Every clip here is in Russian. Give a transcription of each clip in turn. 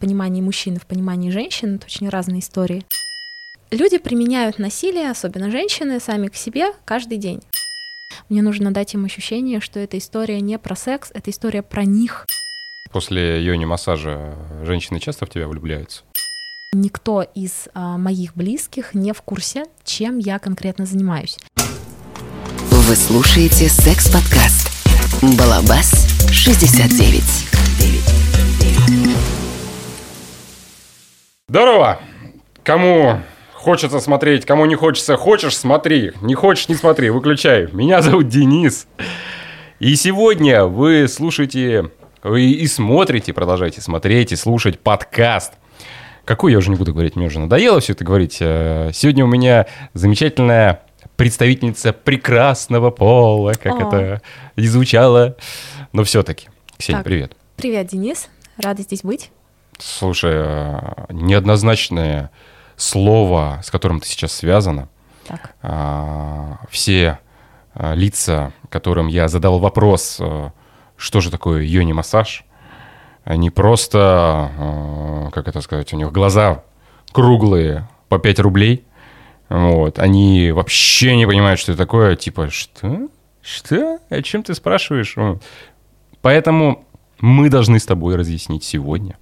понимании мужчины, в понимании женщины, это очень разные истории. Люди применяют насилие, особенно женщины, сами к себе каждый день. Мне нужно дать им ощущение, что эта история не про секс, это история про них. После йони-массажа женщины часто в тебя влюбляются? Никто из а, моих близких не в курсе, чем я конкретно занимаюсь. Вы слушаете секс-подкаст «Балабас 69». Здорово! Кому хочется смотреть, кому не хочется, хочешь, смотри. Не хочешь, не смотри, выключай. Меня зовут Денис. И сегодня вы слушаете вы и смотрите, продолжайте смотреть и слушать подкаст. Какой я уже не буду говорить, мне уже надоело все это говорить. Э, сегодня у меня замечательная представительница прекрасного пола, как О. это и звучало. Но все-таки. Ксения, так, привет. Привет, Денис. Рада здесь быть. Слушай, э, неоднозначное слово, с которым ты сейчас связана. Так. А, все а, лица, которым я задал вопрос, а, что же такое йони-массаж, они просто, как это сказать, у них глаза круглые по 5 рублей. Вот. Они вообще не понимают, что это такое. Типа, что? Что? О чем ты спрашиваешь? Поэтому мы должны с тобой разъяснить сегодня,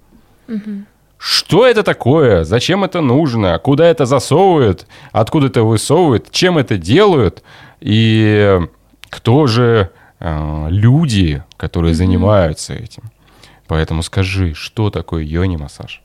угу. Что это такое? Зачем это нужно? Куда это засовывают? Откуда это высовывают? Чем это делают? И кто же э, люди, которые mm-hmm. занимаются этим? Поэтому скажи, что такое йони-массаж?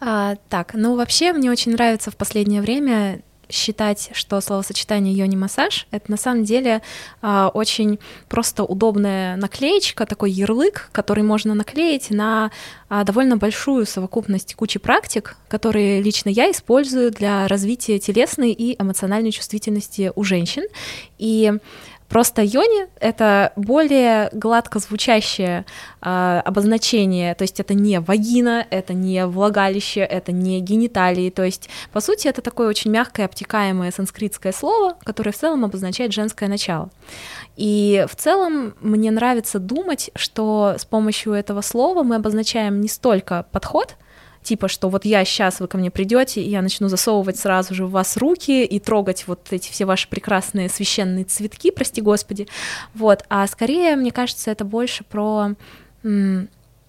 А, так, ну вообще мне очень нравится в последнее время считать, что словосочетание йони-массаж — это на самом деле э, очень просто удобная наклеечка, такой ярлык, который можно наклеить на э, довольно большую совокупность кучи практик, которые лично я использую для развития телесной и эмоциональной чувствительности у женщин. И Просто йони — это более гладко звучащее э, обозначение, то есть это не вагина, это не влагалище, это не гениталии, то есть, по сути, это такое очень мягкое, обтекаемое санскритское слово, которое в целом обозначает женское начало. И в целом мне нравится думать, что с помощью этого слова мы обозначаем не столько подход, типа, что вот я сейчас, вы ко мне придете, и я начну засовывать сразу же в вас руки и трогать вот эти все ваши прекрасные священные цветки, прости господи, вот, а скорее, мне кажется, это больше про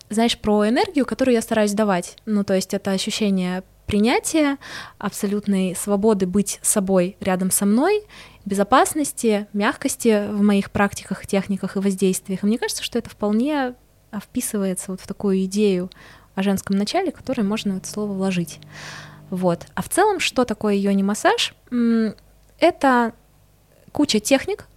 знаешь, про энергию, которую я стараюсь давать. Ну, то есть это ощущение принятия, абсолютной свободы быть собой рядом со мной, безопасности, мягкости в моих практиках, техниках и воздействиях. И мне кажется, что это вполне вписывается вот в такую идею о женском начале, которое можно в это слово вложить. Вот. А в целом, что такое йони-массаж? Это куча техник,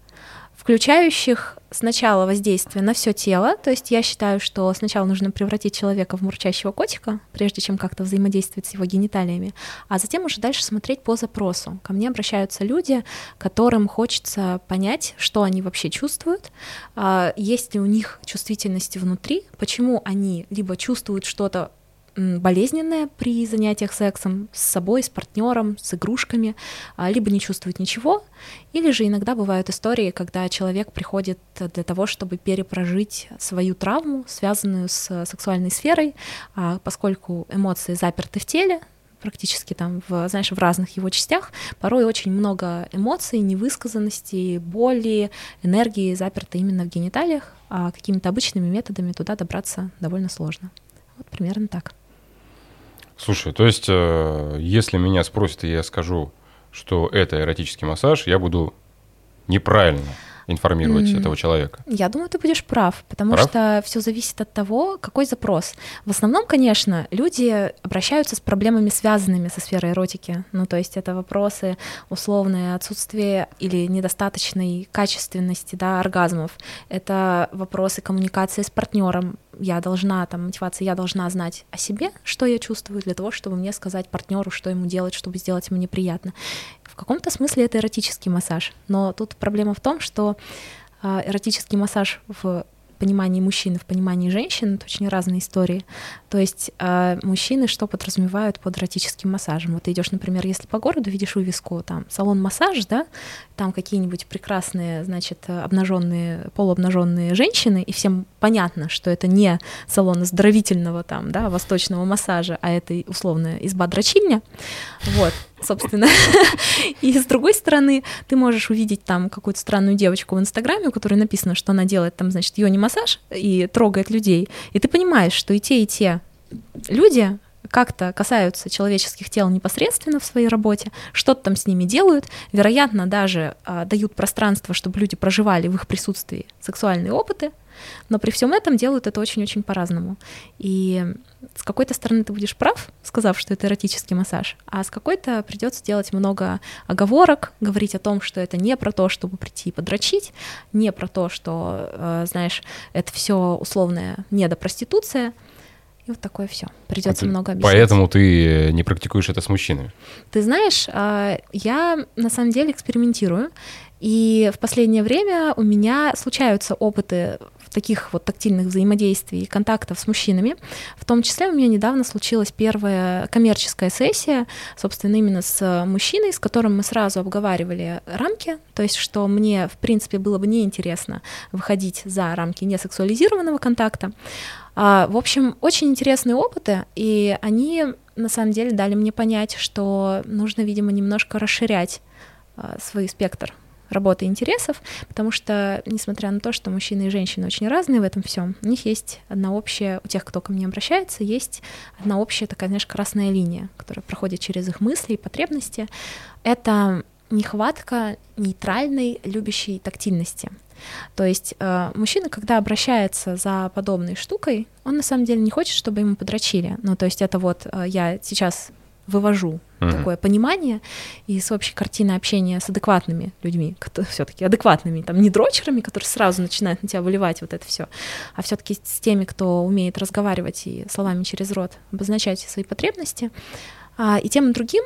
включающих сначала воздействие на все тело, то есть я считаю, что сначала нужно превратить человека в мурчащего котика, прежде чем как-то взаимодействовать с его гениталиями, а затем уже дальше смотреть по запросу. Ко мне обращаются люди, которым хочется понять, что они вообще чувствуют, а, есть ли у них чувствительность внутри, почему они либо чувствуют что-то болезненное при занятиях сексом с собой, с партнером, с игрушками, а, либо не чувствует ничего, или же иногда бывают истории, когда человек приходит для того, чтобы перепрожить свою травму, связанную с сексуальной сферой, а, поскольку эмоции заперты в теле, практически там, в, знаешь, в разных его частях, порой очень много эмоций, невысказанности, боли, энергии заперты именно в гениталиях, а какими-то обычными методами туда добраться довольно сложно. Вот примерно так. Слушай, то есть, э, если меня спросят, и я скажу, что это эротический массаж, я буду неправильно информировать mm. этого человека? Я думаю, ты будешь прав, потому прав? что все зависит от того, какой запрос. В основном, конечно, люди обращаются с проблемами, связанными со сферой эротики. Ну, то есть это вопросы условное отсутствие или недостаточной качественности да, оргазмов. Это вопросы коммуникации с партнером. Я должна, там, мотивация, я должна знать о себе, что я чувствую, для того, чтобы мне сказать партнеру, что ему делать, чтобы сделать мне приятно. В каком-то смысле это эротический массаж, но тут проблема в том, что а, эротический массаж в понимании мужчин в понимании женщин это очень разные истории. То есть э, мужчины что подразумевают под эротическим массажем? Вот ты идешь, например, если по городу видишь вывеску там салон массаж, да, там какие-нибудь прекрасные, значит, обнаженные, полуобнаженные женщины, и всем понятно, что это не салон оздоровительного там, да, восточного массажа, а это условно изба-дрочильня. Вот, собственно. И с другой стороны, ты можешь увидеть там какую-то странную девочку в Инстаграме, у которой написано, что она делает там, значит, йони-массаж и трогает людей. И ты понимаешь, что и те, и те люди как-то касаются человеческих тел непосредственно в своей работе, что-то там с ними делают, вероятно, даже а, дают пространство, чтобы люди проживали в их присутствии сексуальные опыты, но при всем этом делают это очень-очень по-разному. И с какой-то стороны ты будешь прав, сказав, что это эротический массаж, а с какой-то придется делать много оговорок, говорить о том, что это не про то, чтобы прийти и подрочить, не про то, что, э, знаешь, это все условная недопроституция, и вот такое все. Придется а много объяснять. Поэтому ты не практикуешь это с мужчинами? Ты знаешь, а, я на самом деле экспериментирую. И в последнее время у меня случаются опыты таких вот тактильных взаимодействий и контактов с мужчинами. В том числе у меня недавно случилась первая коммерческая сессия, собственно, именно с мужчиной, с которым мы сразу обговаривали рамки, то есть что мне, в принципе, было бы неинтересно выходить за рамки несексуализированного контакта. А, в общем, очень интересные опыты, и они на самом деле дали мне понять, что нужно, видимо, немножко расширять а, свой спектр работы интересов, потому что, несмотря на то, что мужчины и женщины очень разные в этом всем, у них есть одна общая, у тех, кто ко мне обращается, есть одна общая такая, знаешь, красная линия, которая проходит через их мысли и потребности. Это нехватка нейтральной, любящей тактильности. То есть э, мужчина, когда обращается за подобной штукой, он на самом деле не хочет, чтобы ему подрочили. Ну, то есть это вот э, я сейчас вывожу mm-hmm. такое понимание из общей картины общения с адекватными людьми, все-таки адекватными, там не дрочерами, которые сразу начинают на тебя выливать вот это все, а все-таки с теми, кто умеет разговаривать и словами через рот обозначать свои потребности. А, и тем и другим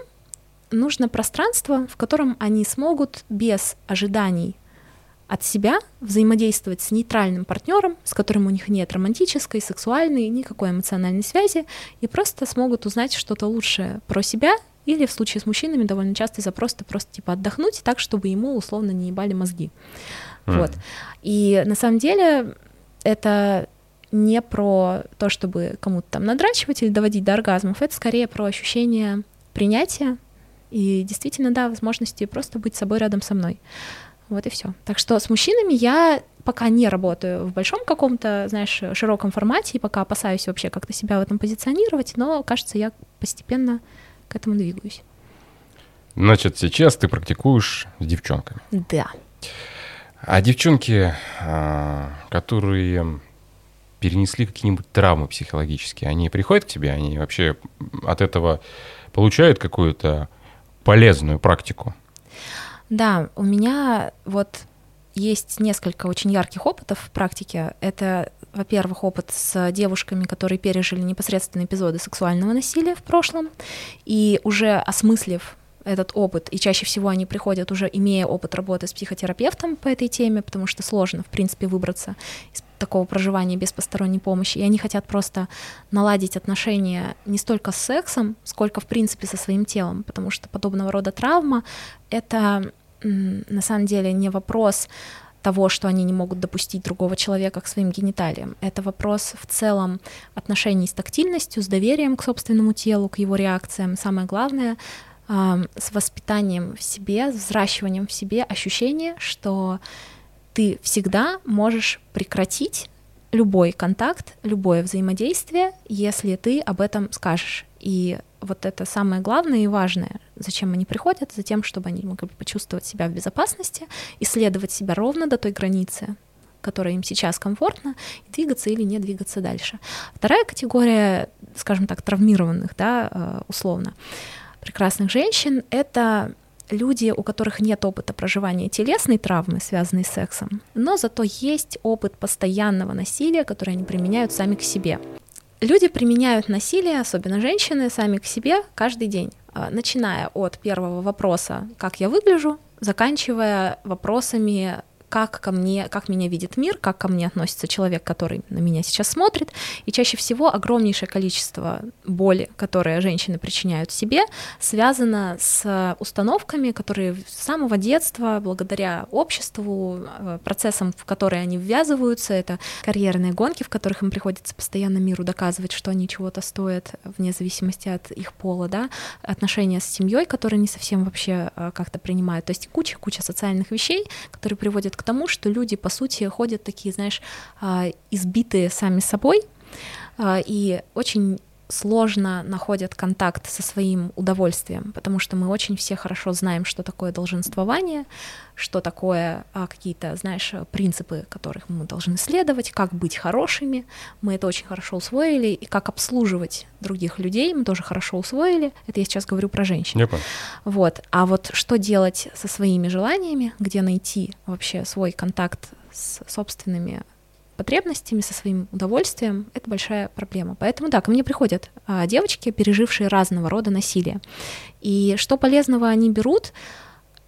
нужно пространство, в котором они смогут без ожиданий от себя взаимодействовать с нейтральным партнером, с которым у них нет романтической, сексуальной, никакой эмоциональной связи, и просто смогут узнать что-то лучшее про себя, или в случае с мужчинами довольно частый запрос это просто типа отдохнуть так, чтобы ему условно не ебали мозги. Mm. Вот. И на самом деле это не про то, чтобы кому-то там надрачивать или доводить до оргазмов, это скорее про ощущение принятия и действительно, да, возможности просто быть собой рядом со мной. Вот и все. Так что с мужчинами я пока не работаю в большом каком-то, знаешь, широком формате, и пока опасаюсь вообще как-то себя в этом позиционировать, но, кажется, я постепенно к этому двигаюсь. Значит, сейчас ты практикуешь с девчонками. Да. А девчонки, а, которые перенесли какие-нибудь травмы психологические, они приходят к тебе, они вообще от этого получают какую-то полезную практику? Да, у меня вот есть несколько очень ярких опытов в практике. Это, во-первых, опыт с девушками, которые пережили непосредственные эпизоды сексуального насилия в прошлом, и уже осмыслив этот опыт, и чаще всего они приходят уже имея опыт работы с психотерапевтом по этой теме, потому что сложно, в принципе, выбраться из такого проживания без посторонней помощи, и они хотят просто наладить отношения не столько с сексом, сколько, в принципе, со своим телом, потому что подобного рода травма — это на самом деле не вопрос того, что они не могут допустить другого человека к своим гениталиям. Это вопрос в целом отношений с тактильностью, с доверием к собственному телу, к его реакциям. Самое главное с воспитанием в себе, с взращиванием в себе ощущения, что ты всегда можешь прекратить любой контакт, любое взаимодействие, если ты об этом скажешь. И вот это самое главное и важное, зачем они приходят, за тем, чтобы они могли почувствовать себя в безопасности, исследовать себя ровно до той границы, которая им сейчас комфортна, и двигаться или не двигаться дальше. Вторая категория, скажем так, травмированных, да, э, условно, прекрасных женщин — это люди, у которых нет опыта проживания телесной травмы, связанной с сексом, но зато есть опыт постоянного насилия, который они применяют сами к себе. Люди применяют насилие, особенно женщины, сами к себе каждый день, а, начиная от первого вопроса «как я выгляжу?», заканчивая вопросами как ко мне, как меня видит мир, как ко мне относится человек, который на меня сейчас смотрит. И чаще всего огромнейшее количество боли, которые женщины причиняют себе, связано с установками, которые с самого детства, благодаря обществу, э, процессам, в которые они ввязываются, это карьерные гонки, в которых им приходится постоянно миру доказывать, что они чего-то стоят, вне зависимости от их пола, да, отношения с семьей, которые не совсем вообще э, как-то принимают. То есть куча-куча социальных вещей, которые приводят к тому, что люди, по сути, ходят такие, знаешь, а, избитые сами собой, а, и очень сложно находят контакт со своим удовольствием, потому что мы очень все хорошо знаем, что такое долженствование, что такое а, какие-то, знаешь, принципы, которых мы должны следовать, как быть хорошими. Мы это очень хорошо усвоили, и как обслуживать других людей мы тоже хорошо усвоили. Это я сейчас говорю про женщин. Вот. А вот что делать со своими желаниями, где найти вообще свой контакт с собственными потребностями, со своим удовольствием, это большая проблема. Поэтому да, ко мне приходят а, девочки, пережившие разного рода насилие. И что полезного они берут,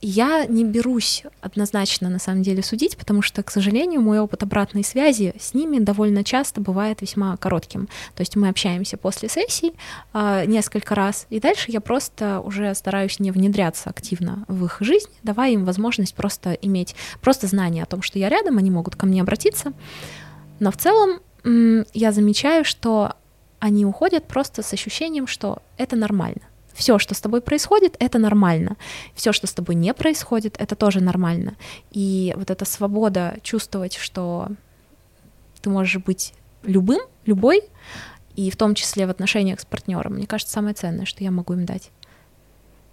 я не берусь однозначно на самом деле судить, потому что, к сожалению, мой опыт обратной связи с ними довольно часто бывает весьма коротким. То есть мы общаемся после сессий э, несколько раз, и дальше я просто уже стараюсь не внедряться активно в их жизнь, давая им возможность просто иметь просто знание о том, что я рядом, они могут ко мне обратиться. Но в целом я замечаю, что они уходят просто с ощущением, что это нормально. Все, что с тобой происходит, это нормально. Все, что с тобой не происходит, это тоже нормально. И вот эта свобода чувствовать, что ты можешь быть любым, любой, и в том числе в отношениях с партнером, мне кажется, самое ценное, что я могу им дать.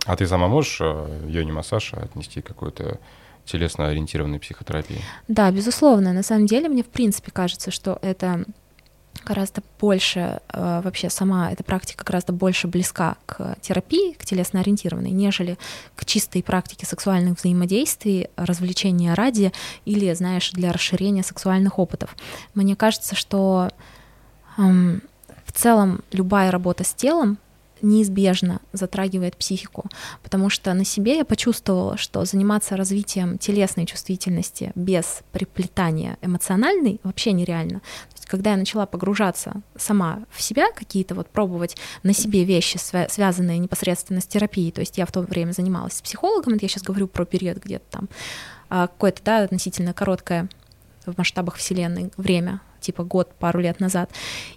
А ты сама можешь э, йони-массаж отнести какой-то телесно ориентированной психотерапии. Да, безусловно. На самом деле, мне в принципе кажется, что это гораздо больше, э, вообще сама эта практика гораздо больше близка к терапии, к телесно-ориентированной, нежели к чистой практике сексуальных взаимодействий, развлечения ради или, знаешь, для расширения сексуальных опытов. Мне кажется, что эм, в целом любая работа с телом неизбежно затрагивает психику, потому что на себе я почувствовала, что заниматься развитием телесной чувствительности без приплетания эмоциональной вообще нереально. То есть, когда я начала погружаться сама в себя, какие-то вот пробовать на себе вещи, связанные непосредственно с терапией, то есть я в то время занималась с психологом, это я сейчас говорю про период где-то там, а, какое-то, да, относительно короткое в масштабах Вселенной время, типа год, пару лет назад,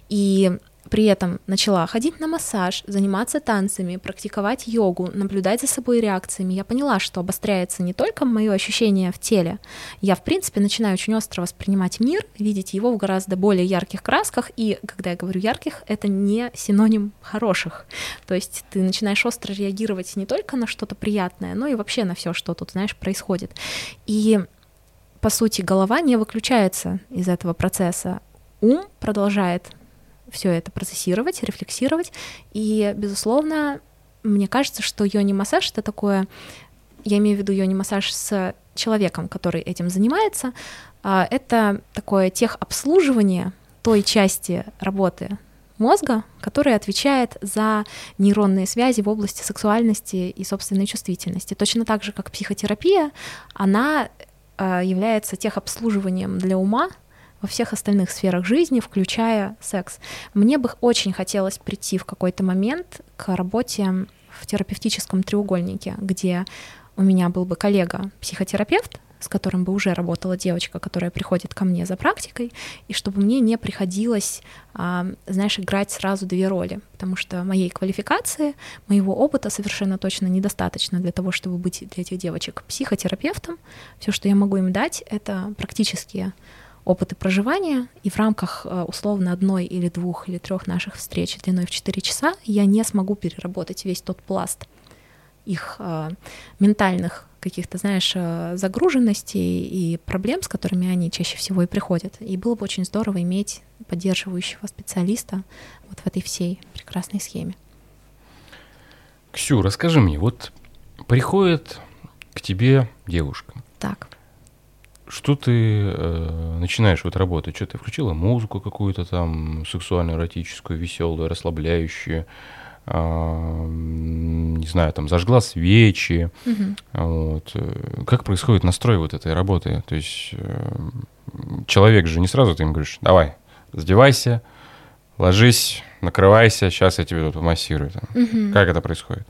и при этом начала ходить на массаж, заниматься танцами, практиковать йогу, наблюдать за собой реакциями, я поняла, что обостряется не только мое ощущение в теле, я, в принципе, начинаю очень остро воспринимать мир, видеть его в гораздо более ярких красках, и когда я говорю ярких, это не синоним хороших. То есть ты начинаешь остро реагировать не только на что-то приятное, но и вообще на все, что тут, знаешь, происходит. И по сути, голова не выключается из этого процесса. Ум продолжает все это процессировать, рефлексировать. И, безусловно, мне кажется, что йони-массаж — это такое... Я имею в виду йони-массаж с человеком, который этим занимается. А, это такое техобслуживание той части работы мозга, которая отвечает за нейронные связи в области сексуальности и собственной чувствительности. Точно так же, как психотерапия, она а, является техобслуживанием для ума, во всех остальных сферах жизни, включая секс. Мне бы очень хотелось прийти в какой-то момент к работе в терапевтическом треугольнике, где у меня был бы коллега-психотерапевт, с которым бы уже работала девочка, которая приходит ко мне за практикой, и чтобы мне не приходилось, а, знаешь, играть сразу две роли, потому что моей квалификации, моего опыта совершенно точно недостаточно для того, чтобы быть для этих девочек психотерапевтом. Все, что я могу им дать, это практические опыты проживания, и в рамках э, условно одной или двух или трех наших встреч длиной в 4 часа я не смогу переработать весь тот пласт их э, ментальных каких-то, знаешь, э, загруженностей и проблем, с которыми они чаще всего и приходят. И было бы очень здорово иметь поддерживающего специалиста вот в этой всей прекрасной схеме. Ксю, расскажи мне, вот приходит к тебе девушка. Так что ты э, начинаешь вот работать? Что ты включила музыку какую-то там сексуальную, эротическую, веселую, расслабляющую? э, не знаю, там зажгла свечи. Угу. Вот. Как происходит настрой вот этой работы? То есть э, человек же не сразу ты им говоришь, давай, раздевайся, ложись, накрывайся, сейчас я тебе тут массирую. Угу. Как это происходит?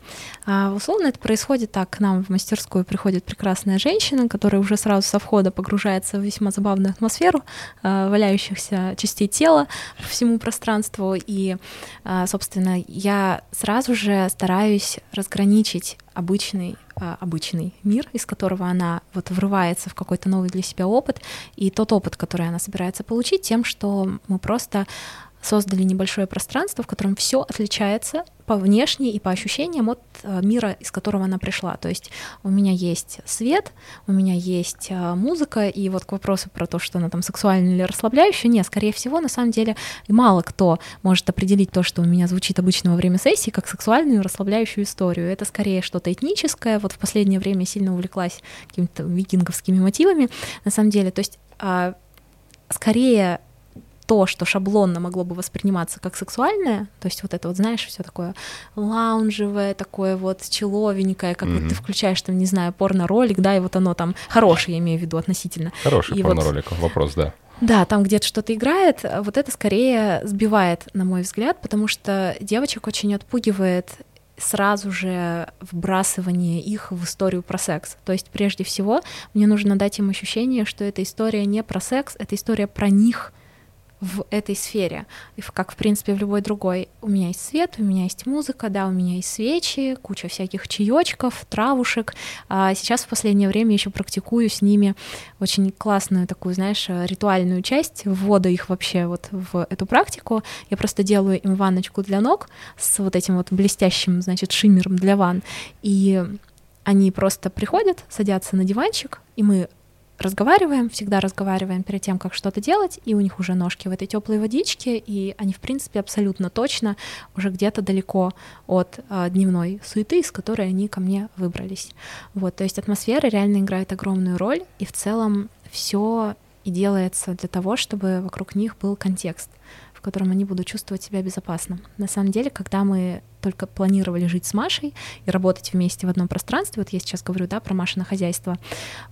А, условно это происходит так. К нам в мастерскую приходит прекрасная женщина, которая уже сразу со входа погружается в весьма забавную атмосферу а, валяющихся частей тела по всему пространству. И, а, собственно, я сразу же стараюсь разграничить обычный а, обычный мир, из которого она вот врывается в какой-то новый для себя опыт, и тот опыт, который она собирается получить, тем, что мы просто создали небольшое пространство, в котором все отличается по внешней и по ощущениям от э, мира, из которого она пришла. То есть у меня есть свет, у меня есть э, музыка, и вот к вопросу про то, что она там сексуальная или расслабляющая, нет, скорее всего, на самом деле мало кто может определить то, что у меня звучит обычно во время сессии, как сексуальную расслабляющую историю. Это скорее что-то этническое. Вот в последнее время сильно увлеклась какими-то викинговскими мотивами, на самом деле. То есть а, скорее то, что шаблонно могло бы восприниматься как сексуальное, то есть вот это вот, знаешь, все такое лаунжевое, такое вот человенькое, как mm-hmm. вот ты включаешь там, не знаю, порно-ролик, да, и вот оно там хорошее, я имею в виду относительно. Хороший и порно-ролик, вот, вопрос, да. Да, там где-то что-то играет, вот это скорее сбивает, на мой взгляд, потому что девочек очень отпугивает сразу же вбрасывание их в историю про секс. То есть прежде всего мне нужно дать им ощущение, что эта история не про секс, это история про них — в этой сфере, как, в принципе, в любой другой. У меня есть свет, у меня есть музыка, да, у меня есть свечи, куча всяких чаечков, травушек. А сейчас в последнее время еще практикую с ними очень классную такую, знаешь, ритуальную часть, ввода их вообще вот в эту практику. Я просто делаю им ванночку для ног с вот этим вот блестящим, значит, шиммером для ванн. И они просто приходят, садятся на диванчик, и мы разговариваем, всегда разговариваем перед тем, как что-то делать, и у них уже ножки в этой теплой водичке, и они, в принципе, абсолютно точно уже где-то далеко от э, дневной суеты, из которой они ко мне выбрались. Вот, то есть атмосфера реально играет огромную роль, и в целом все и делается для того, чтобы вокруг них был контекст котором они будут чувствовать себя безопасно. На самом деле, когда мы только планировали жить с Машей и работать вместе в одном пространстве, вот я сейчас говорю, да, про Машино хозяйство,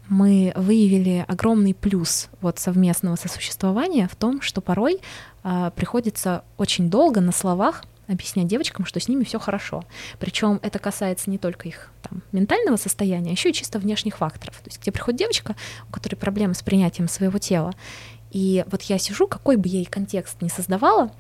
мы выявили огромный плюс вот совместного сосуществования в том, что порой э, приходится очень долго на словах объяснять девочкам, что с ними все хорошо. Причем это касается не только их там, ментального состояния, а еще и чисто внешних факторов. То есть где приходит девочка, у которой проблемы с принятием своего тела, и вот я сижу, какой бы ей контекст не создавала,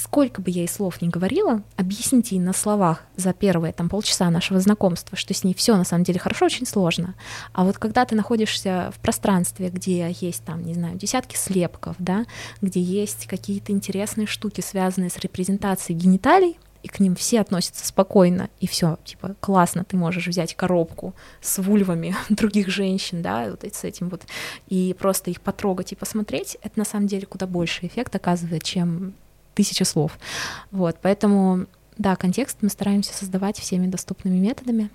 сколько бы я ей слов не говорила, объяснить ей на словах за первые там полчаса нашего знакомства, что с ней все на самом деле хорошо, очень сложно. А вот когда ты находишься в пространстве, где есть там, не знаю, десятки слепков, да, где есть какие-то интересные штуки, связанные с репрезентацией гениталий, и к ним все относятся спокойно, и все, типа, классно, ты можешь взять коробку с вульвами других женщин, да, вот с этим вот, и просто их потрогать и посмотреть, это на самом деле куда больше эффект оказывает, чем тысяча слов. Вот, поэтому, да, контекст мы стараемся создавать всеми доступными методами.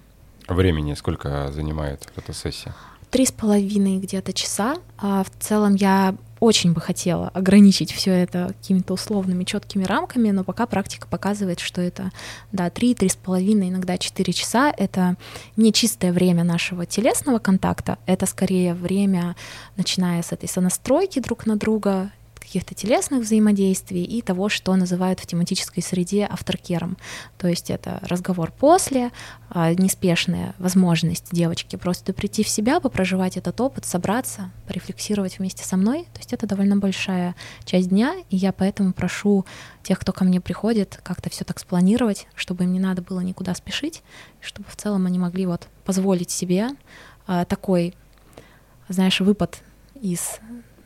Времени сколько занимает эта сессия? Три с половиной где-то часа. А в целом я очень бы хотела ограничить все это какими-то условными четкими рамками, но пока практика показывает, что это да, 3-3,5, иногда 4 часа — это не чистое время нашего телесного контакта, это скорее время, начиная с этой сонастройки друг на друга, каких-то телесных взаимодействий и того, что называют в тематической среде авторкером. То есть это разговор после, а, неспешная возможность девочки просто прийти в себя, попроживать этот опыт, собраться, порефлексировать вместе со мной. То есть это довольно большая часть дня, и я поэтому прошу тех, кто ко мне приходит, как-то все так спланировать, чтобы им не надо было никуда спешить, чтобы в целом они могли вот позволить себе а, такой, знаешь, выпад из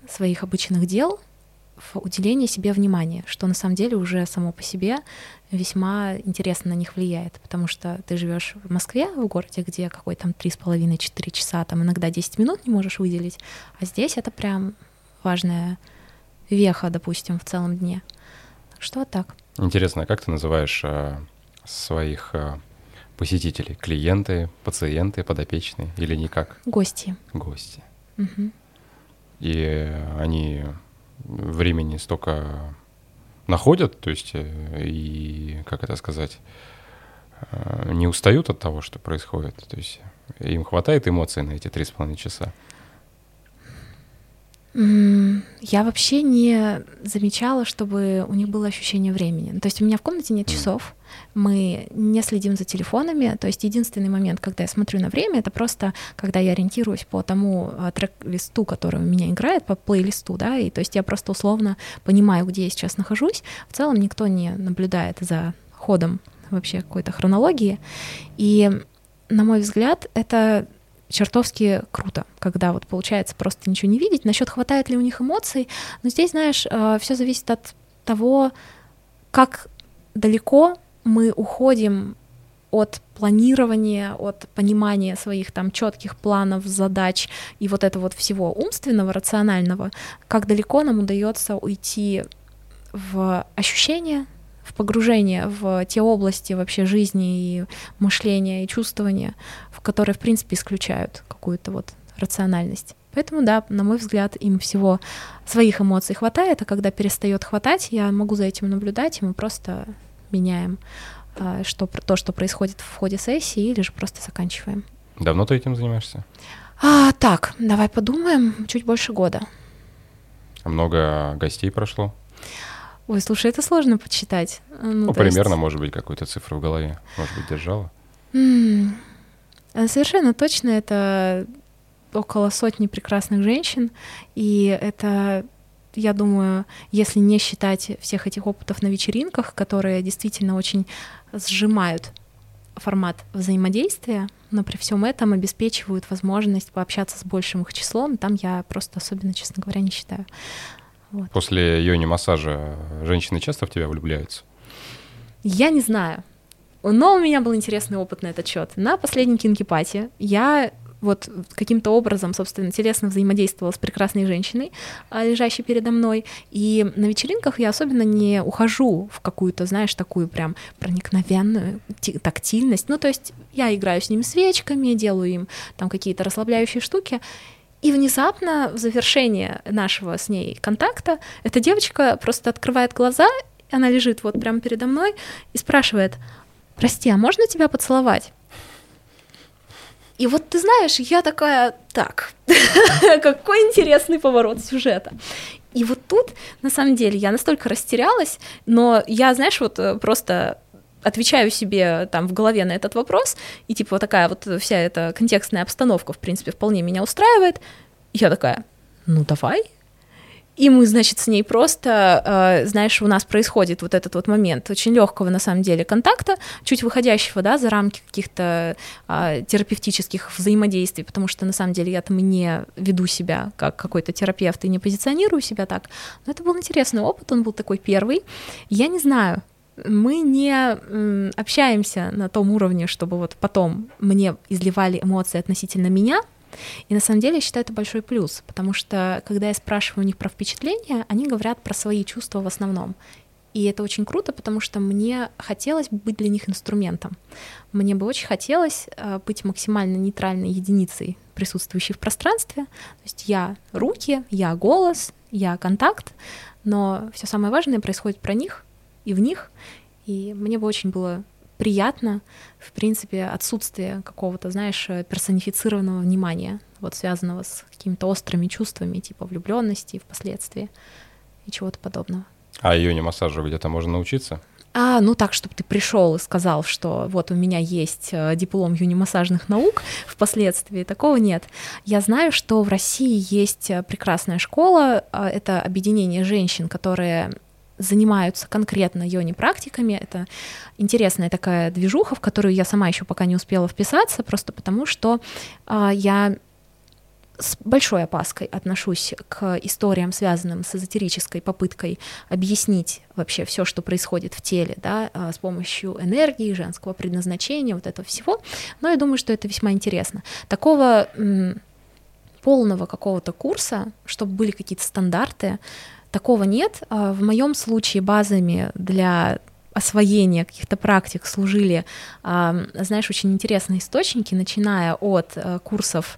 своих обычных дел, в уделении себе внимания, что на самом деле уже само по себе весьма интересно на них влияет, потому что ты живешь в Москве, в городе, где какой там три с половиной, четыре часа, там иногда 10 минут не можешь выделить, а здесь это прям важная веха, допустим, в целом дне. Так что так. Интересно, а как ты называешь э, своих э, посетителей? Клиенты, пациенты, подопечные или никак? Гости. Гости. Угу. И они времени столько находят, то есть, э, и, как это сказать, э, не устают от того, что происходит? То есть им хватает эмоций на эти три с половиной часа? Я вообще не замечала, чтобы у них было ощущение времени. То есть у меня в комнате нет часов, мы не следим за телефонами. То есть единственный момент, когда я смотрю на время, это просто когда я ориентируюсь по тому а, трек-листу, который у меня играет, по плейлисту, да, и то есть я просто условно понимаю, где я сейчас нахожусь. В целом никто не наблюдает за ходом вообще какой-то хронологии. И, на мой взгляд, это чертовски круто, когда вот получается просто ничего не видеть. Насчет хватает ли у них эмоций, но здесь, знаешь, э, все зависит от того, как далеко мы уходим от планирования, от понимания своих там четких планов, задач и вот этого вот всего умственного, рационального, как далеко нам удается уйти в ощущения, в погружение в те области вообще жизни и мышления и чувствования, в которые, в принципе, исключают какую-то вот рациональность. Поэтому, да, на мой взгляд, им всего своих эмоций хватает, а когда перестает хватать, я могу за этим наблюдать, и мы просто меняем а, что, то, что происходит в ходе сессии, или же просто заканчиваем. Давно ты этим занимаешься? А, так, давай подумаем, чуть больше года. А много гостей прошло? Ой, слушай, это сложно подсчитать. Ну, ну примерно, есть... может быть, какую-то цифру в голове, может быть, держала? Совершенно точно это около сотни прекрасных женщин, и это я думаю, если не считать всех этих опытов на вечеринках, которые действительно очень сжимают формат взаимодействия, но при всем этом обеспечивают возможность пообщаться с большим их числом, там я просто особенно, честно говоря, не считаю. Вот. После йони-массажа женщины часто в тебя влюбляются? Я не знаю. Но у меня был интересный опыт на этот счет. На последней кинкипате я вот каким-то образом, собственно, телесно взаимодействовала с прекрасной женщиной, а, лежащей передо мной. И на вечеринках я особенно не ухожу в какую-то, знаешь, такую прям проникновенную тактильность. Ну, то есть я играю с ними свечками, делаю им там какие-то расслабляющие штуки, и внезапно в завершение нашего с ней контакта эта девочка просто открывает глаза, она лежит вот прямо передо мной и спрашивает, прости, а можно тебя поцеловать? И вот ты знаешь, я такая, так, какой интересный поворот сюжета. И вот тут, на самом деле, я настолько растерялась, но я, знаешь, вот э, просто отвечаю себе там в голове на этот вопрос, и типа вот такая вот вся эта контекстная обстановка, в принципе, вполне меня устраивает. я такая, ну давай, и мы, значит, с ней просто, э, знаешь, у нас происходит вот этот вот момент очень легкого на самом деле контакта, чуть выходящего, да, за рамки каких-то э, терапевтических взаимодействий, потому что на самом деле я там не веду себя как какой-то терапевт и не позиционирую себя так. Но это был интересный опыт, он был такой первый. Я не знаю, мы не общаемся на том уровне, чтобы вот потом мне изливали эмоции относительно меня, и на самом деле я считаю это большой плюс, потому что когда я спрашиваю у них про впечатления, они говорят про свои чувства в основном. И это очень круто, потому что мне хотелось быть для них инструментом. Мне бы очень хотелось э, быть максимально нейтральной единицей, присутствующей в пространстве. То есть я руки, я голос, я контакт, но все самое важное происходит про них и в них. И мне бы очень было приятно, в принципе, отсутствие какого-то, знаешь, персонифицированного внимания, вот связанного с какими-то острыми чувствами, типа влюбленности впоследствии и чего-то подобного. А ее не массажа где-то можно научиться? А, ну так, чтобы ты пришел и сказал, что вот у меня есть э, диплом юнимассажных наук впоследствии, такого нет. Я знаю, что в России есть э, прекрасная школа, а, это объединение женщин, которые занимаются конкретно йони-практиками. Это интересная такая движуха, в которую я сама еще пока не успела вписаться, просто потому что а, я с большой опаской отношусь к историям, связанным с эзотерической попыткой объяснить вообще все, что происходит в теле, да, а, с помощью энергии, женского предназначения, вот этого всего. Но я думаю, что это весьма интересно. Такого полного какого-то курса, чтобы были какие-то стандарты, Такого нет. А, в моем случае базами для освоения каких-то практик служили, а, знаешь, очень интересные источники, начиная от э, курсов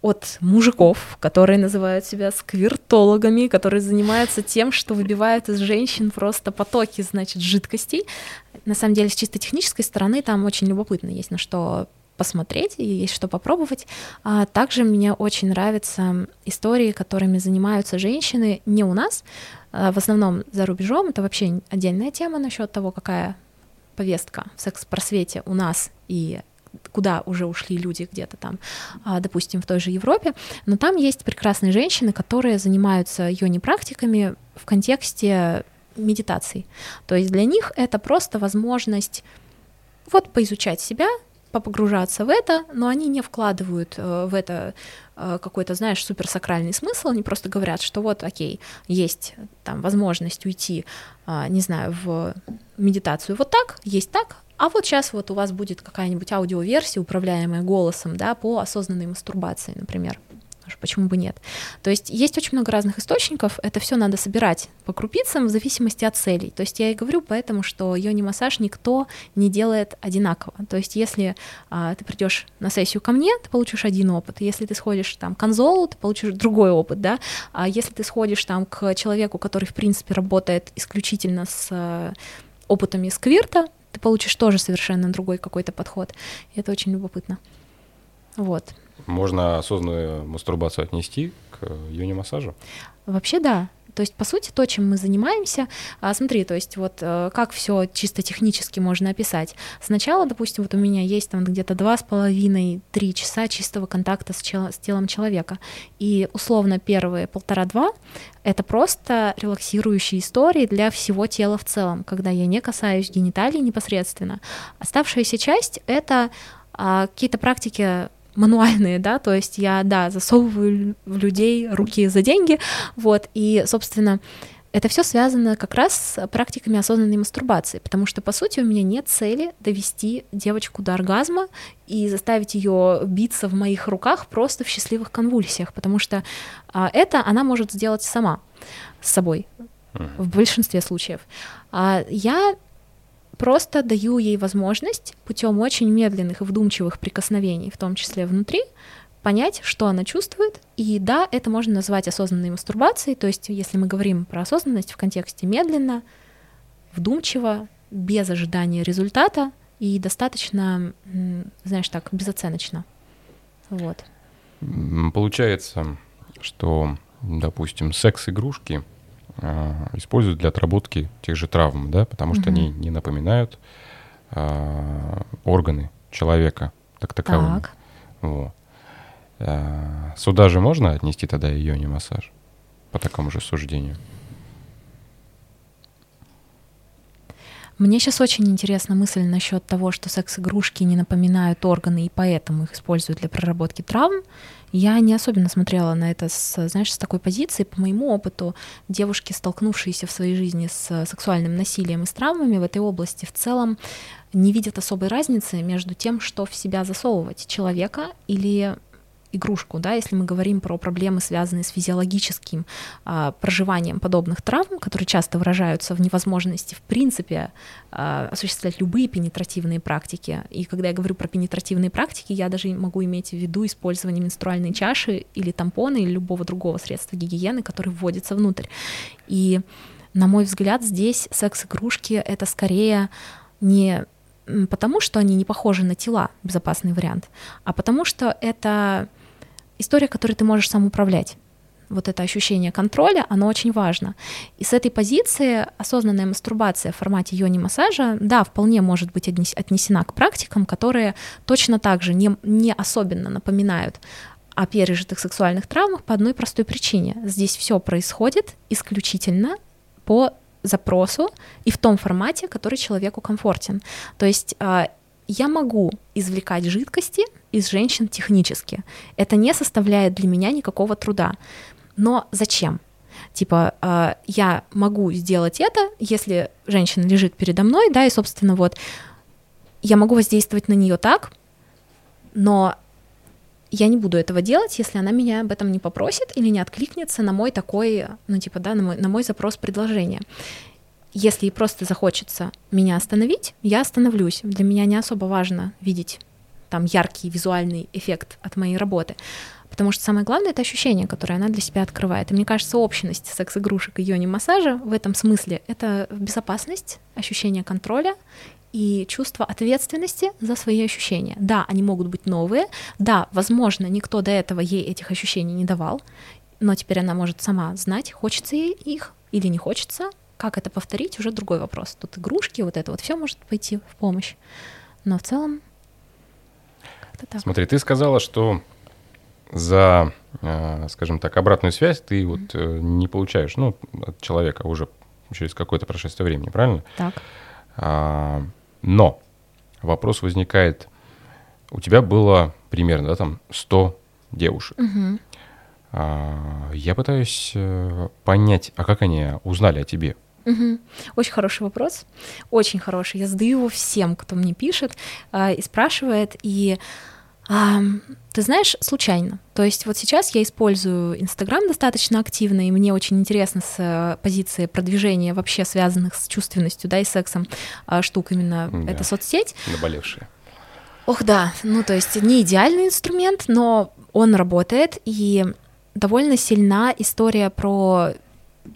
от мужиков, которые называют себя сквиртологами, которые занимаются тем, что выбивают из женщин просто потоки, значит, жидкостей. На самом деле, с чисто технической стороны там очень любопытно есть на что посмотреть и есть что попробовать. А также мне очень нравятся истории, которыми занимаются женщины не у нас, а в основном за рубежом. Это вообще отдельная тема насчет того, какая повестка в секс-просвете у нас и куда уже ушли люди где-то там, а, допустим, в той же Европе, но там есть прекрасные женщины, которые занимаются йони-практиками в контексте медитаций. То есть для них это просто возможность вот поизучать себя, попогружаться в это, но они не вкладывают э, в это э, какой-то, знаешь, суперсакральный смысл, они просто говорят, что вот, окей, есть там возможность уйти, э, не знаю, в медитацию вот так, есть так, а вот сейчас вот у вас будет какая-нибудь аудиоверсия, управляемая голосом, да, по осознанной мастурбации, например. Почему бы нет? То есть есть очень много разных источников, это все надо собирать по крупицам в зависимости от целей. То есть я и говорю поэтому, что йони-массаж никто не делает одинаково. То есть если а, ты придешь на сессию ко мне, ты получишь один опыт. Если ты сходишь там к Анзолу, ты получишь другой опыт, да. А если ты сходишь там к человеку, который в принципе работает исключительно с а, опытами сквирта, ты получишь тоже совершенно другой какой-то подход. И это очень любопытно. Вот. Можно осознанную мастурбацию отнести к юни-массажу? Вообще да. То есть, по сути, то, чем мы занимаемся, а, смотри, то есть вот э, как все чисто технически можно описать. Сначала, допустим, вот у меня есть там где-то два с половиной-три часа чистого контакта с, чел- с телом человека. И условно первые полтора-два — это просто релаксирующие истории для всего тела в целом, когда я не касаюсь гениталий непосредственно. Оставшаяся часть — это а, какие-то практики мануальные, да, то есть я, да, засовываю в людей руки за деньги, вот, и, собственно, это все связано как раз с практиками осознанной мастурбации, потому что, по сути, у меня нет цели довести девочку до оргазма и заставить ее биться в моих руках просто в счастливых конвульсиях, потому что а, это она может сделать сама с собой в большинстве случаев. А я просто даю ей возможность путем очень медленных и вдумчивых прикосновений, в том числе внутри, понять, что она чувствует. И да, это можно назвать осознанной мастурбацией. То есть, если мы говорим про осознанность в контексте медленно, вдумчиво, без ожидания результата и достаточно, знаешь, так, безоценочно. Вот. Получается, что, допустим, секс-игрушки используют для отработки тех же травм, да, потому что угу. они не напоминают а, органы человека так таковым. Так. Вот. А, сюда же можно отнести тогда ее не массаж по такому же суждению? Мне сейчас очень интересна мысль насчет того, что секс-игрушки не напоминают органы, и поэтому их используют для проработки травм. Я не особенно смотрела на это, с, знаешь, с такой позиции. По моему опыту, девушки, столкнувшиеся в своей жизни с сексуальным насилием и с травмами в этой области, в целом не видят особой разницы между тем, что в себя засовывать человека или игрушку, да, если мы говорим про проблемы, связанные с физиологическим а, проживанием подобных травм, которые часто выражаются в невозможности, в принципе, а, осуществлять любые пенетративные практики. И когда я говорю про пенетративные практики, я даже могу иметь в виду использование менструальной чаши или тампона или любого другого средства гигиены, который вводится внутрь. И, на мой взгляд, здесь секс-игрушки — это скорее не потому, что они не похожи на тела, безопасный вариант, а потому что это история, которой ты можешь сам управлять. Вот это ощущение контроля, оно очень важно. И с этой позиции осознанная мастурбация в формате йони-массажа, да, вполне может быть отнесена к практикам, которые точно так же не, не особенно напоминают о пережитых сексуальных травмах по одной простой причине. Здесь все происходит исключительно по запросу и в том формате, который человеку комфортен. То есть а, я могу извлекать жидкости из женщин технически. Это не составляет для меня никакого труда. Но зачем? Типа, э, я могу сделать это, если женщина лежит передо мной, да, и, собственно, вот я могу воздействовать на нее так, но я не буду этого делать, если она меня об этом не попросит или не откликнется на мой такой, ну, типа, да, на мой, на мой запрос предложения. Если просто захочется меня остановить, я остановлюсь. Для меня не особо важно видеть там яркий визуальный эффект от моей работы. Потому что самое главное — это ощущение, которое она для себя открывает. И мне кажется, общность секс-игрушек и йони-массажа в этом смысле — это безопасность, ощущение контроля и чувство ответственности за свои ощущения. Да, они могут быть новые, да, возможно, никто до этого ей этих ощущений не давал, но теперь она может сама знать, хочется ей их или не хочется, как это повторить, уже другой вопрос. Тут игрушки, вот это вот все может пойти в помощь. Но в целом как-то так. Смотри, ты сказала, что за, э, скажем так, обратную связь ты вот э, не получаешь, ну, от человека уже через какое-то прошествие времени, правильно? Так. А, но вопрос возникает, у тебя было примерно, да, там 100 девушек. Угу. А, я пытаюсь э, понять, а как они узнали о тебе? Угу. Очень хороший вопрос, очень хороший. Я задаю его всем, кто мне пишет э, и спрашивает. И э, ты знаешь, случайно. То есть вот сейчас я использую Инстаграм достаточно активно, и мне очень интересно с э, позиции продвижения вообще связанных с чувственностью, да, и сексом э, штук именно да. эта соцсеть. Наболевшая. Ох, да, ну то есть не идеальный инструмент, но он работает, и довольно сильна история про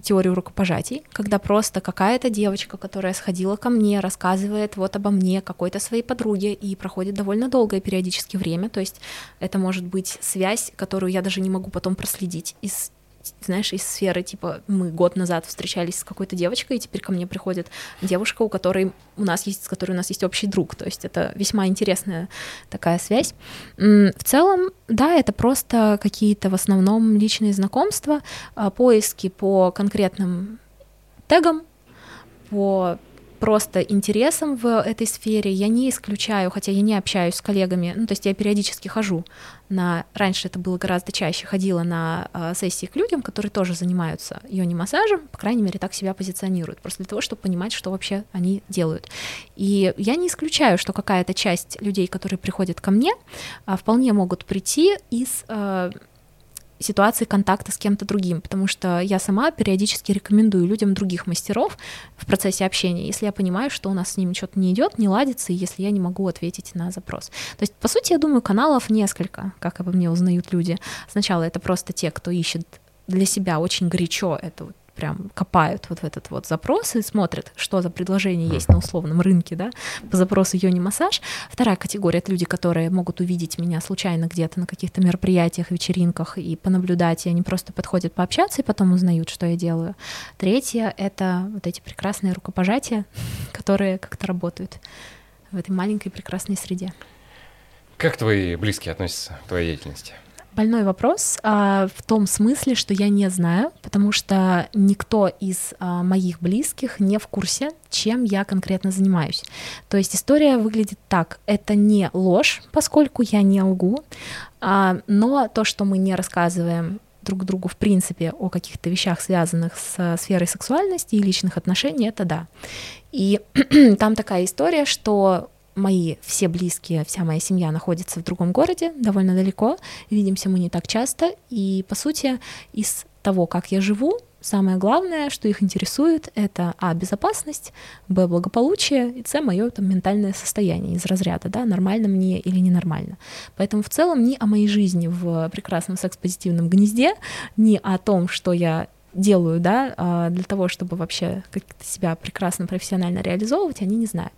теорию рукопожатий, когда просто какая-то девочка, которая сходила ко мне, рассказывает вот обо мне, какой-то своей подруге, и проходит довольно долгое периодически время, то есть это может быть связь, которую я даже не могу потом проследить из знаешь, из сферы, типа, мы год назад встречались с какой-то девочкой, и теперь ко мне приходит девушка, у которой у нас есть, с которой у нас есть общий друг, то есть это весьма интересная такая связь. В целом, да, это просто какие-то в основном личные знакомства, а, поиски по конкретным тегам, по просто интересом в этой сфере. Я не исключаю, хотя я не общаюсь с коллегами, ну, то есть я периодически хожу на... Раньше это было гораздо чаще, ходила на э, сессии к людям, которые тоже занимаются йони-массажем, по крайней мере, так себя позиционируют, просто для того, чтобы понимать, что вообще они делают. И я не исключаю, что какая-то часть людей, которые приходят ко мне, э, вполне могут прийти из... Э, ситуации контакта с кем-то другим, потому что я сама периодически рекомендую людям других мастеров в процессе общения, если я понимаю, что у нас с ними что-то не идет, не ладится, и если я не могу ответить на запрос. То есть, по сути, я думаю, каналов несколько, как обо мне узнают люди. Сначала это просто те, кто ищет для себя очень горячо эту прям копают вот в этот вот запрос и смотрят, что за предложение есть на условном рынке, да, по запросу йони массаж. Вторая категория — это люди, которые могут увидеть меня случайно где-то на каких-то мероприятиях, вечеринках и понаблюдать, и они просто подходят пообщаться и потом узнают, что я делаю. Третье — это вот эти прекрасные рукопожатия, которые как-то работают в этой маленькой прекрасной среде. Как твои близкие относятся к твоей деятельности? Больной вопрос а, в том смысле, что я не знаю, потому что никто из а, моих близких не в курсе, чем я конкретно занимаюсь. То есть история выглядит так: это не ложь, поскольку я не лгу, а, но то, что мы не рассказываем друг другу в принципе о каких-то вещах, связанных с сферой сексуальности и личных отношений, это да. И там такая история, что мои все близкие, вся моя семья находится в другом городе, довольно далеко, видимся мы не так часто, и, по сути, из того, как я живу, самое главное, что их интересует, это, а, безопасность, б, благополучие, и, с, мое там ментальное состояние из разряда, да, нормально мне или ненормально. Поэтому в целом ни о моей жизни в прекрасном секс-позитивном гнезде, ни о том, что я делаю, да, а, для того, чтобы вообще как-то себя прекрасно профессионально реализовывать, они не знают.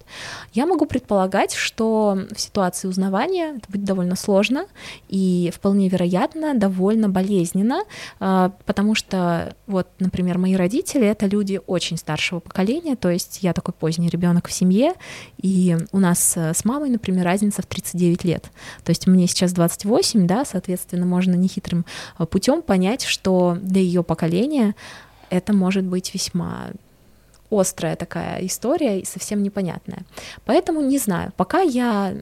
Я могу предполагать, что в ситуации узнавания это будет довольно сложно и вполне вероятно довольно болезненно, а, потому что вот, например, мои родители — это люди очень старшего поколения, то есть я такой поздний ребенок в семье, и у нас с мамой, например, разница в 39 лет. То есть мне сейчас 28, да, соответственно, можно нехитрым а, путем понять, что для ее поколения это может быть весьма острая такая история и совсем непонятная. Поэтому не знаю. Пока я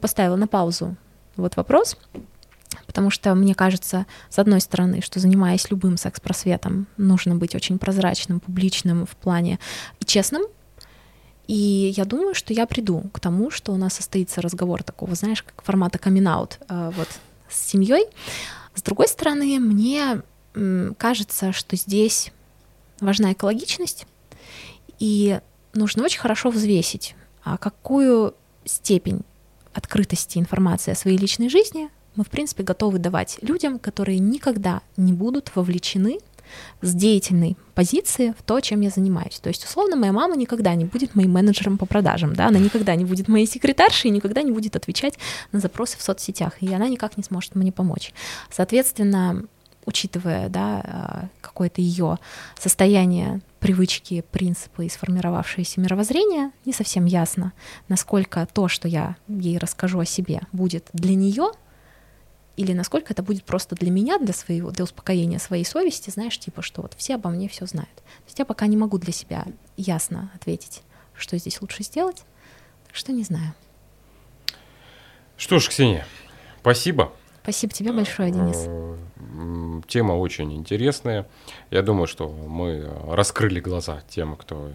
поставила на паузу вот вопрос, потому что мне кажется, с одной стороны, что занимаясь любым секс-просветом, нужно быть очень прозрачным, публичным в плане и честным. И я думаю, что я приду к тому, что у нас состоится разговор такого, знаешь, как формата камин э, вот с семьей. С другой стороны, мне кажется, что здесь важна экологичность, и нужно очень хорошо взвесить, а какую степень открытости информации о своей личной жизни мы, в принципе, готовы давать людям, которые никогда не будут вовлечены с деятельной позиции в то, чем я занимаюсь. То есть, условно, моя мама никогда не будет моим менеджером по продажам, да, она никогда не будет моей секретаршей никогда не будет отвечать на запросы в соцсетях, и она никак не сможет мне помочь. Соответственно, учитывая да, а, какое-то ее состояние, привычки, принципы и сформировавшееся мировоззрение, не совсем ясно, насколько то, что я ей расскажу о себе, будет для нее или насколько это будет просто для меня, для своего, для успокоения своей совести, знаешь, типа, что вот все обо мне все знают. То есть я пока не могу для себя ясно ответить, что здесь лучше сделать, так что не знаю. Что ж, Ксения, спасибо. Спасибо тебе большое, Денис. Э, тема очень интересная. Я думаю, что мы раскрыли глаза тем, кто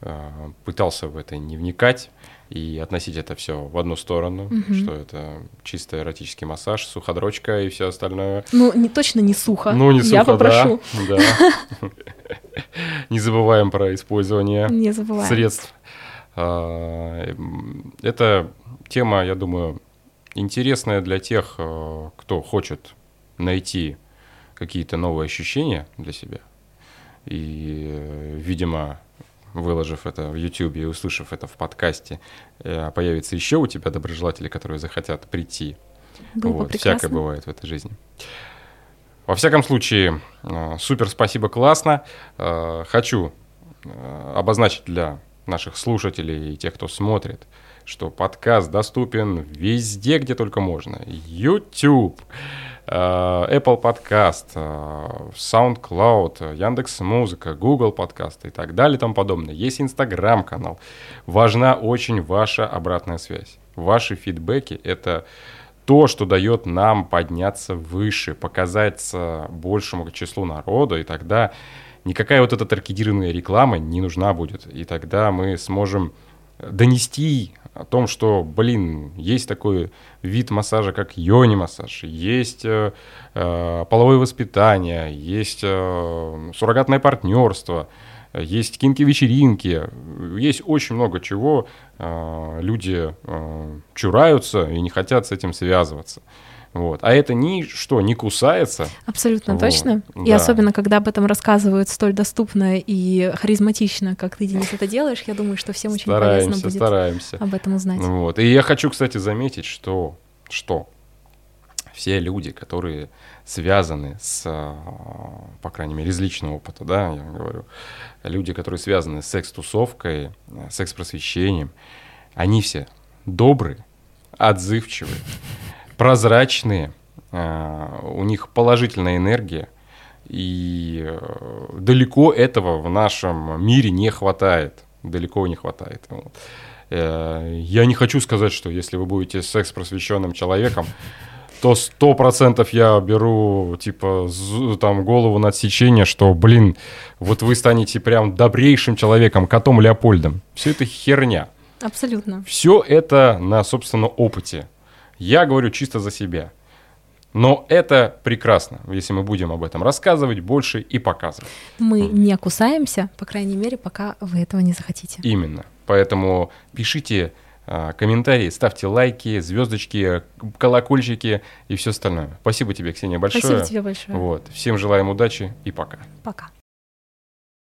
э, пытался в это не вникать и относить это все в одну сторону, угу. что это чисто эротический массаж, суходрочка и все остальное. Ну, не точно не сухо. Ну, не сухо, Я попрошу. да. Не забываем про использование средств. А, это тема, я думаю, интересная для тех, э, кто хочет найти какие-то новые ощущения для себя. И, э, видимо, выложив это в YouTube и услышав это в подкасте, э, появится еще у тебя доброжелатели, которые захотят прийти. Было вот, всякое бывает в этой жизни. Во всяком случае, супер спасибо, классно. Хочу обозначить для наших слушателей и тех, кто смотрит, что подкаст доступен везде, где только можно. YouTube, Э, Apple Podcast, э, SoundCloud, Яндекс Музыка, Google Подкасты и так далее и тому подобное. Есть Инстаграм канал. Важна очень ваша обратная связь. Ваши фидбэки — это то, что дает нам подняться выше, показаться большему числу народа, и тогда никакая вот эта таргетированная реклама не нужна будет. И тогда мы сможем донести о том, что, блин, есть такой вид массажа, как йони-массаж, есть э, э, половое воспитание, есть э, суррогатное партнерство, есть кинки-вечеринки, есть очень много чего. Э, люди э, чураются и не хотят с этим связываться. Вот. А это ни что, не кусается. Абсолютно вот. точно. Да. И особенно, когда об этом рассказывают столь доступно и харизматично, как ты, Денис, это делаешь, я думаю, что всем очень стараемся, полезно будет стараемся. об этом узнать. Вот. И я хочу, кстати, заметить, что, что все люди, которые связаны с, по крайней мере, из личного опыта, да, я говорю, люди, которые связаны с секс-тусовкой, секс-просвещением, они все добрые, отзывчивые, прозрачные, э, у них положительная энергия, и э, далеко этого в нашем мире не хватает, далеко не хватает. Э, я не хочу сказать, что если вы будете секс-просвещенным человеком, то сто процентов я беру, типа, там, голову на отсечение, что, блин, вот вы станете прям добрейшим человеком, котом Леопольдом. Все это херня. Абсолютно. Все это на собственном опыте. Я говорю чисто за себя. Но это прекрасно, если мы будем об этом рассказывать больше и показывать. Мы не кусаемся, по крайней мере, пока вы этого не захотите. Именно. Поэтому пишите а, комментарии, ставьте лайки, звездочки, колокольчики и все остальное. Спасибо тебе, Ксения, большое. Спасибо тебе большое. Вот. Всем желаем удачи и пока. Пока.